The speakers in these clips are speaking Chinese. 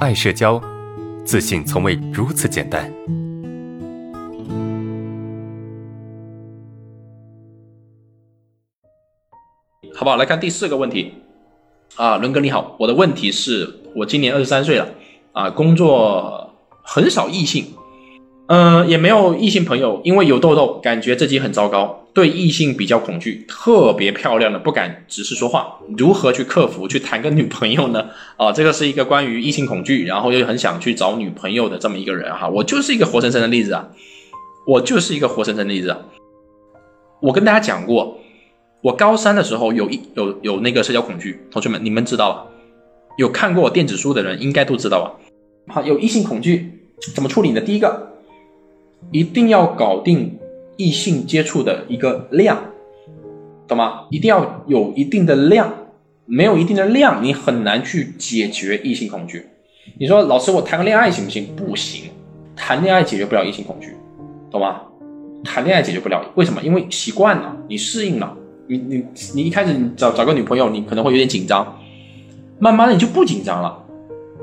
爱社交，自信从未如此简单。好不好？来看第四个问题。啊，伦哥你好，我的问题是我今年二十三岁了，啊，工作很少异性，嗯，也没有异性朋友，因为有痘痘，感觉自己很糟糕，对异性比较恐惧，特别漂亮的不敢直视说话，如何去克服，去谈个女朋友呢？啊，这个是一个关于异性恐惧，然后又很想去找女朋友的这么一个人哈，我就是一个活生生的例子啊，我就是一个活生生的例子啊，我跟大家讲过。我高三的时候有一有有那个社交恐惧，同学们你们知道吧？有看过我电子书的人应该都知道吧？好，有异性恐惧怎么处理呢？第一个，一定要搞定异性接触的一个量，懂吗？一定要有一定的量，没有一定的量，你很难去解决异性恐惧。你说老师，我谈个恋爱行不行？不行，谈恋爱解决不了异性恐惧，懂吗？谈恋爱解决不了，为什么？因为习惯了，你适应了。你你你一开始你找找个女朋友，你可能会有点紧张，慢慢的你就不紧张了，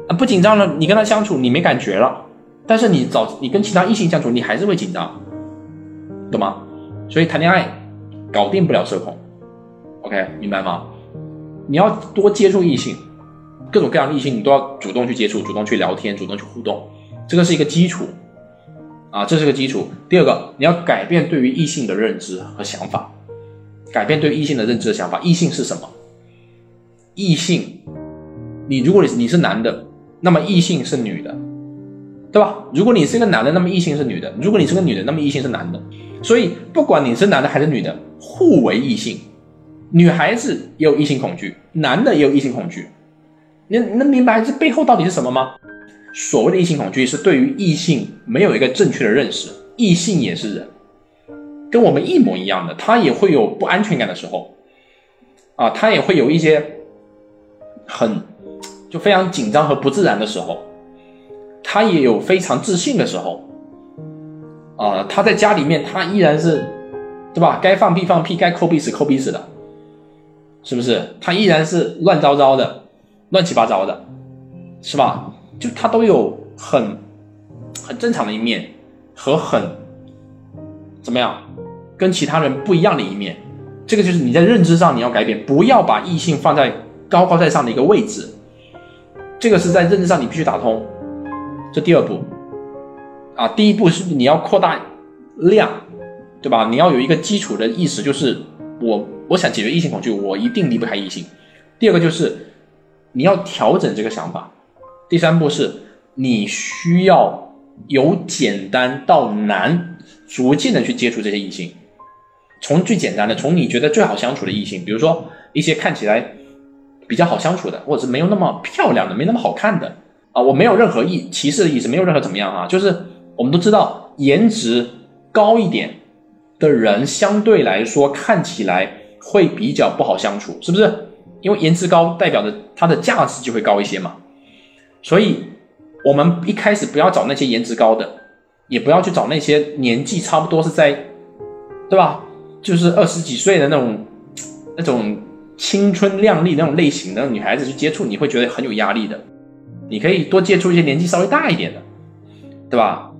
啊不紧张了，你跟她相处你没感觉了，但是你找你跟其他异性相处，你还是会紧张，懂吗？所以谈恋爱搞定不了社恐，OK 明白吗？你要多接触异性，各种各样的异性你都要主动去接触，主动去聊天，主动去互动，这个是一个基础，啊这是个基础。第二个，你要改变对于异性的认知和想法。改变对异性的认知的想法，异性是什么？异性，你如果你你是男的，那么异性是女的，对吧？如果你是一个男的，那么异性是女的；如果你是个女的，那么异性是男的。所以不管你是男的还是女的，互为异性。女孩子也有异性恐惧，男的也有异性恐惧。你能明白这背后到底是什么吗？所谓的异性恐惧是对于异性没有一个正确的认识，异性也是人。跟我们一模一样的，他也会有不安全感的时候，啊，他也会有一些很就非常紧张和不自然的时候，他也有非常自信的时候，啊，他在家里面他依然是，对吧？该放屁放屁，该抠鼻屎抠鼻屎的，是不是？他依然是乱糟糟的，乱七八糟的，是吧？就他都有很很正常的一面和很怎么样？跟其他人不一样的一面，这个就是你在认知上你要改变，不要把异性放在高高在上的一个位置，这个是在认知上你必须打通。这第二步，啊，第一步是你要扩大量，对吧？你要有一个基础的意识，就是我我想解决异性恐惧，我一定离不开异性。第二个就是你要调整这个想法。第三步是你需要由简单到难，逐渐的去接触这些异性。从最简单的，从你觉得最好相处的异性，比如说一些看起来比较好相处的，或者是没有那么漂亮的、没那么好看的啊，我没有任何意歧视的意思，没有任何怎么样啊，就是我们都知道，颜值高一点的人相对来说看起来会比较不好相处，是不是？因为颜值高代表着它的价值就会高一些嘛，所以我们一开始不要找那些颜值高的，也不要去找那些年纪差不多是在，对吧？就是二十几岁的那种，那种青春靓丽那种类型的女孩子去接触，你会觉得很有压力的。你可以多接触一些年纪稍微大一点的，对吧？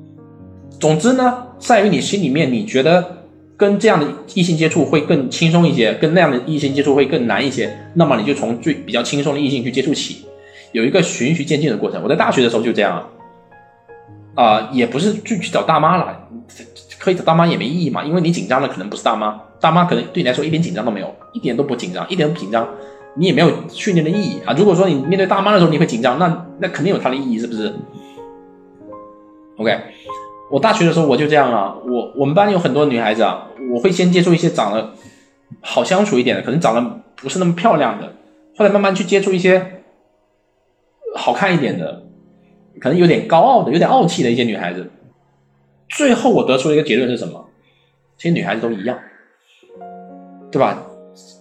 总之呢，在于你心里面，你觉得跟这样的异性接触会更轻松一些，跟那样的异性接触会更难一些，那么你就从最比较轻松的异性去接触起，有一个循序渐进的过程。我在大学的时候就这样，啊，也不是去去找大妈了。可以找大妈也没意义嘛，因为你紧张的可能不是大妈，大妈可能对你来说一点紧张都没有，一点都不紧张，一点都不紧张，你也没有训练的意义啊。如果说你面对大妈的时候你会紧张，那那肯定有它的意义，是不是？OK，我大学的时候我就这样啊，我我们班有很多女孩子啊，我会先接触一些长得好相处一点的，可能长得不是那么漂亮的，后来慢慢去接触一些好看一点的，可能有点高傲的、有点傲气的一些女孩子。最后我得出了一个结论是什么？其实女孩子都一样，对吧？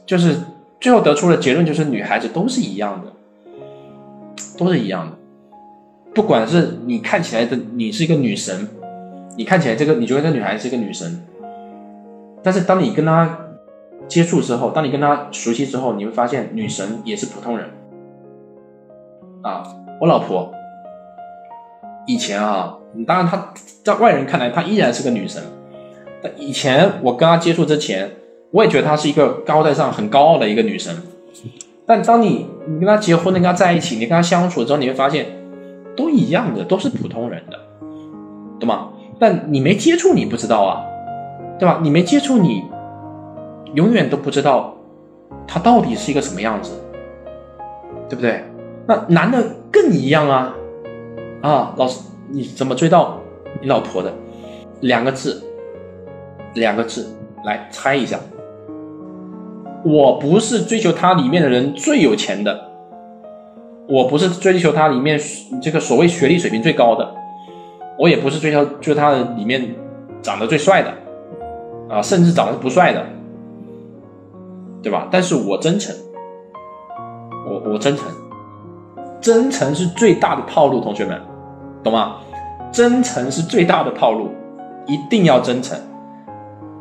就是最后得出的结论就是女孩子都是一样的，都是一样的。不管是你看起来的你是一个女神，你看起来这个你觉得这个女孩是一个女神，但是当你跟她接触之后，当你跟她熟悉之后，你会发现女神也是普通人。啊，我老婆以前啊，当然她在外人看来她依然是个女神，但以前我跟她接触之前，我也觉得她是一个高在上、很高傲的一个女神。但当你你跟她结婚，你跟她在一起，你跟她相处之后，你会发现都一样的，都是普通人的，对吗？但你没接触，你不知道啊，对吧？你没接触，你永远都不知道她到底是一个什么样子，对不对？那男的更一样啊，啊，老师，你怎么追到你老婆的？两个字，两个字，来猜一下。我不是追求他里面的人最有钱的，我不是追求他里面这个所谓学历水平最高的，我也不是追求就他里面长得最帅的，啊，甚至长得不帅的，对吧？但是我真诚，我我真诚。真诚是最大的套路，同学们，懂吗？真诚是最大的套路，一定要真诚。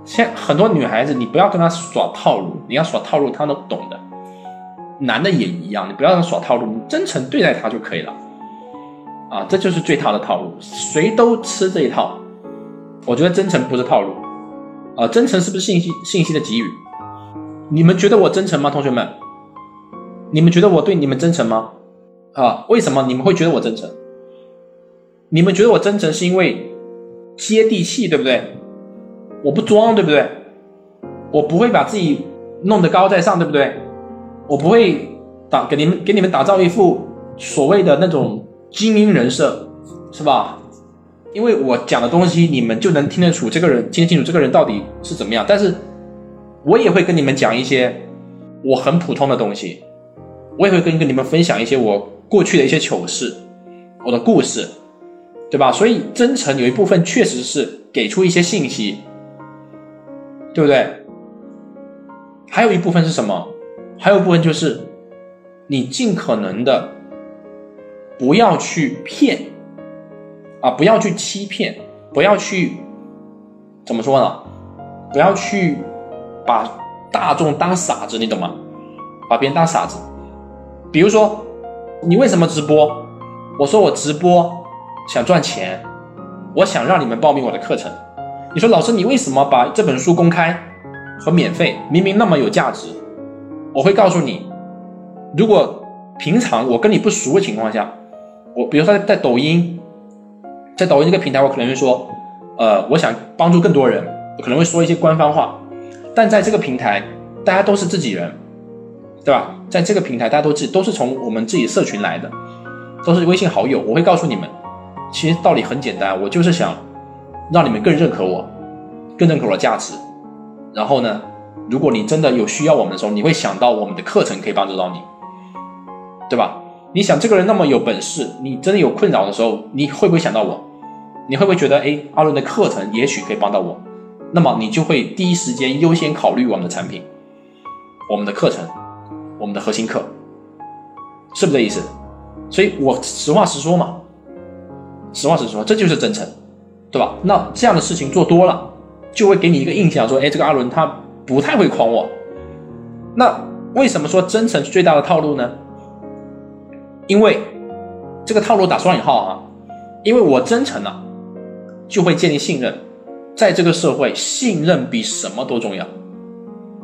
现很多女孩子，你不要跟她耍套路，你要耍套路，她能懂的。男的也一样，你不要耍套路，你真诚对待她就可以了。啊，这就是最套的套路，谁都吃这一套。我觉得真诚不是套路，啊，真诚是不是信息信息的给予？你们觉得我真诚吗，同学们？你们觉得我对你们真诚吗？啊，为什么你们会觉得我真诚？你们觉得我真诚是因为接地气，对不对？我不装，对不对？我不会把自己弄得高在上，对不对？我不会打给你们给你们打造一副所谓的那种精英人设，是吧？因为我讲的东西，你们就能听得出这个人听得清楚这个人到底是怎么样。但是我也会跟你们讲一些我很普通的东西，我也会跟跟你们分享一些我。过去的一些糗事，我的故事，对吧？所以真诚有一部分确实是给出一些信息，对不对？还有一部分是什么？还有一部分就是你尽可能的不要去骗啊，不要去欺骗，不要去怎么说呢？不要去把大众当傻子，你懂吗？把别人当傻子，比如说。你为什么直播？我说我直播想赚钱，我想让你们报名我的课程。你说老师，你为什么把这本书公开和免费？明明那么有价值。我会告诉你，如果平常我跟你不熟的情况下，我比如说在抖音，在抖音这个平台，我可能会说，呃，我想帮助更多人，可能会说一些官方话。但在这个平台，大家都是自己人。对吧？在这个平台，大家都自都是从我们自己社群来的，都是微信好友。我会告诉你们，其实道理很简单，我就是想让你们更认可我，更认可我的价值。然后呢，如果你真的有需要我们的时候，你会想到我们的课程可以帮助到你，对吧？你想这个人那么有本事，你真的有困扰的时候，你会不会想到我？你会不会觉得，哎，阿伦的课程也许可以帮到我？那么你就会第一时间优先考虑我们的产品，我们的课程。我们的核心课是不是这意思？所以我实话实说嘛，实话实说，这就是真诚，对吧？那这样的事情做多了，就会给你一个印象，说，哎，这个阿伦他不太会诓我。那为什么说真诚是最大的套路呢？因为这个套路打双引号啊，因为我真诚了，就会建立信任，在这个社会，信任比什么都重要。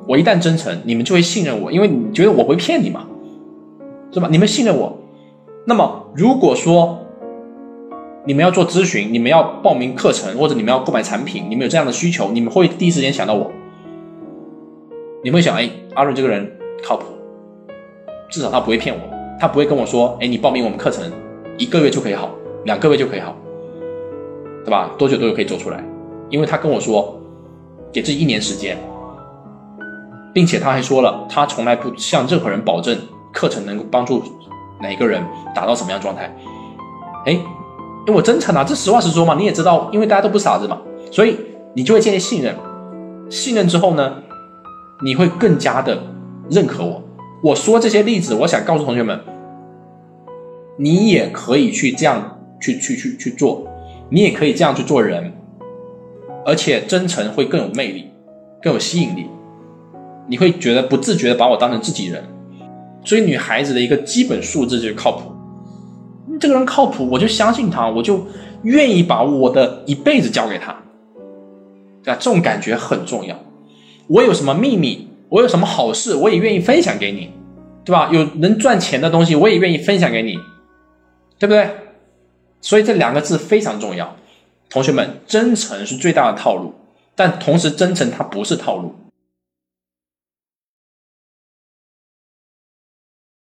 我一旦真诚，你们就会信任我，因为你觉得我会骗你嘛，是吧？你们信任我，那么如果说你们要做咨询，你们要报名课程，或者你们要购买产品，你们有这样的需求，你们会第一时间想到我。你会想，哎，阿润这个人靠谱，至少他不会骗我，他不会跟我说，哎，你报名我们课程，一个月就可以好，两个月就可以好，对吧？多久都有可以做出来，因为他跟我说，给自己一年时间。并且他还说了，他从来不向任何人保证课程能够帮助哪个人达到什么样状态。哎，因为我真诚啊，这实话实说嘛。你也知道，因为大家都不傻子嘛，所以你就会建立信任。信任之后呢，你会更加的认可我。我说这些例子，我想告诉同学们，你也可以去这样去去去去做，你也可以这样去做人，而且真诚会更有魅力，更有吸引力。你会觉得不自觉的把我当成自己人，所以女孩子的一个基本素质就是靠谱，这个人靠谱，我就相信他，我就愿意把我的一辈子交给他，对吧？这种感觉很重要。我有什么秘密，我有什么好事，我也愿意分享给你，对吧？有能赚钱的东西，我也愿意分享给你，对不对？所以这两个字非常重要。同学们，真诚是最大的套路，但同时真诚它不是套路，